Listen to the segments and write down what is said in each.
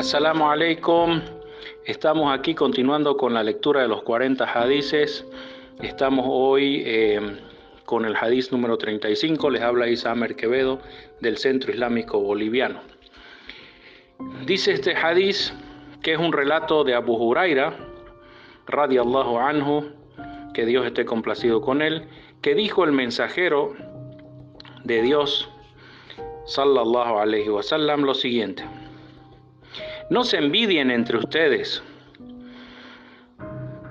Assalamu alaikum. Estamos aquí continuando con la lectura de los 40 hadices. Estamos hoy eh, con el hadiz número 35. Les habla Isa Quevedo del Centro Islámico Boliviano. Dice este hadiz que es un relato de Abu Huraira, radiallahu anhu, que Dios esté complacido con él, que dijo el mensajero de Dios, sallallahu alaihi wasallam, lo siguiente. No se envidien entre ustedes.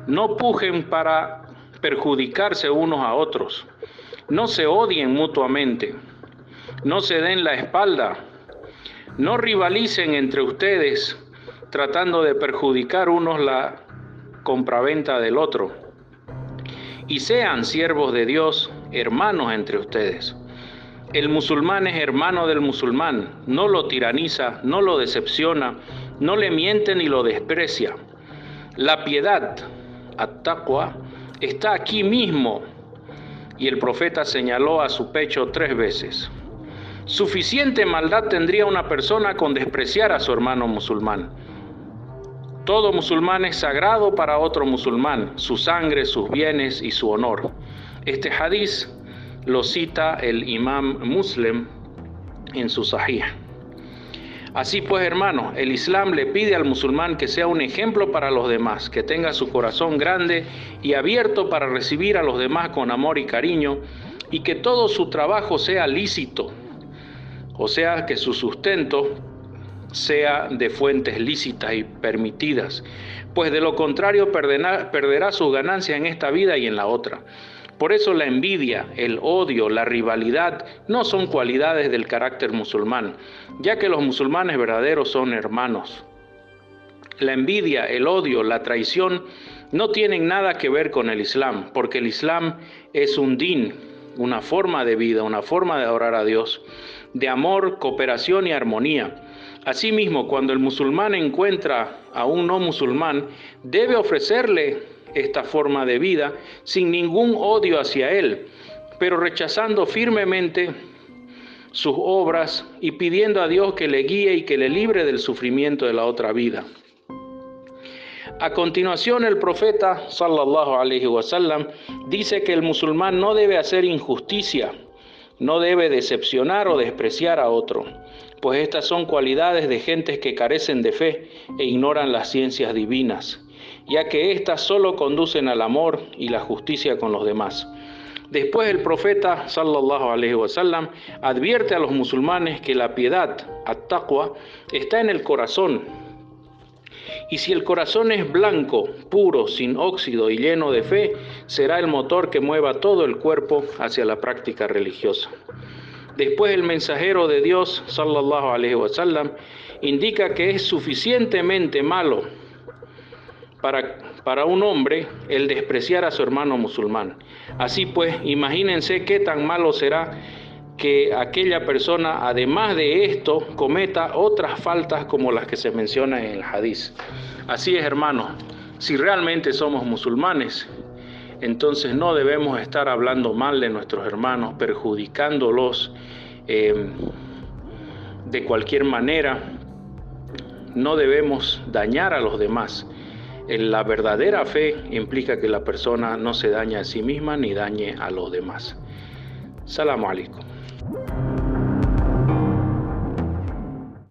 No pujen para perjudicarse unos a otros. No se odien mutuamente. No se den la espalda. No rivalicen entre ustedes tratando de perjudicar unos la compraventa del otro. Y sean siervos de Dios, hermanos entre ustedes. El musulmán es hermano del musulmán, no lo tiraniza, no lo decepciona, no le miente ni lo desprecia. La piedad, at-taqwa, está aquí mismo. Y el profeta señaló a su pecho tres veces. Suficiente maldad tendría una persona con despreciar a su hermano musulmán. Todo musulmán es sagrado para otro musulmán, su sangre, sus bienes y su honor. Este hadiz lo cita el imam Muslim en su sahih. Así pues, hermanos, el Islam le pide al musulmán que sea un ejemplo para los demás, que tenga su corazón grande y abierto para recibir a los demás con amor y cariño, y que todo su trabajo sea lícito, o sea, que su sustento sea de fuentes lícitas y permitidas, pues de lo contrario perderá, perderá sus ganancias en esta vida y en la otra. Por eso la envidia, el odio, la rivalidad no son cualidades del carácter musulmán, ya que los musulmanes verdaderos son hermanos. La envidia, el odio, la traición no tienen nada que ver con el Islam, porque el Islam es un din, una forma de vida, una forma de adorar a Dios, de amor, cooperación y armonía. Asimismo, cuando el musulmán encuentra a un no musulmán, debe ofrecerle esta forma de vida sin ningún odio hacia Él, pero rechazando firmemente sus obras y pidiendo a Dios que le guíe y que le libre del sufrimiento de la otra vida. A continuación el profeta sallallahu alaihi wasallam dice que el musulmán no debe hacer injusticia, no debe decepcionar o despreciar a otro, pues estas son cualidades de gentes que carecen de fe e ignoran las ciencias divinas ya que éstas solo conducen al amor y la justicia con los demás. Después el profeta sallallahu alaihi wasallam advierte a los musulmanes que la piedad, at-taqwa, está en el corazón. Y si el corazón es blanco, puro, sin óxido y lleno de fe, será el motor que mueva todo el cuerpo hacia la práctica religiosa. Después el mensajero de Dios sallallahu alaihi wasallam indica que es suficientemente malo para, para un hombre el despreciar a su hermano musulmán. Así pues, imagínense qué tan malo será que aquella persona, además de esto, cometa otras faltas como las que se mencionan en el hadiz. Así es, hermano, si realmente somos musulmanes, entonces no debemos estar hablando mal de nuestros hermanos, perjudicándolos eh, de cualquier manera. No debemos dañar a los demás la verdadera fe implica que la persona no se daña a sí misma ni dañe a los demás. Salam alaikum.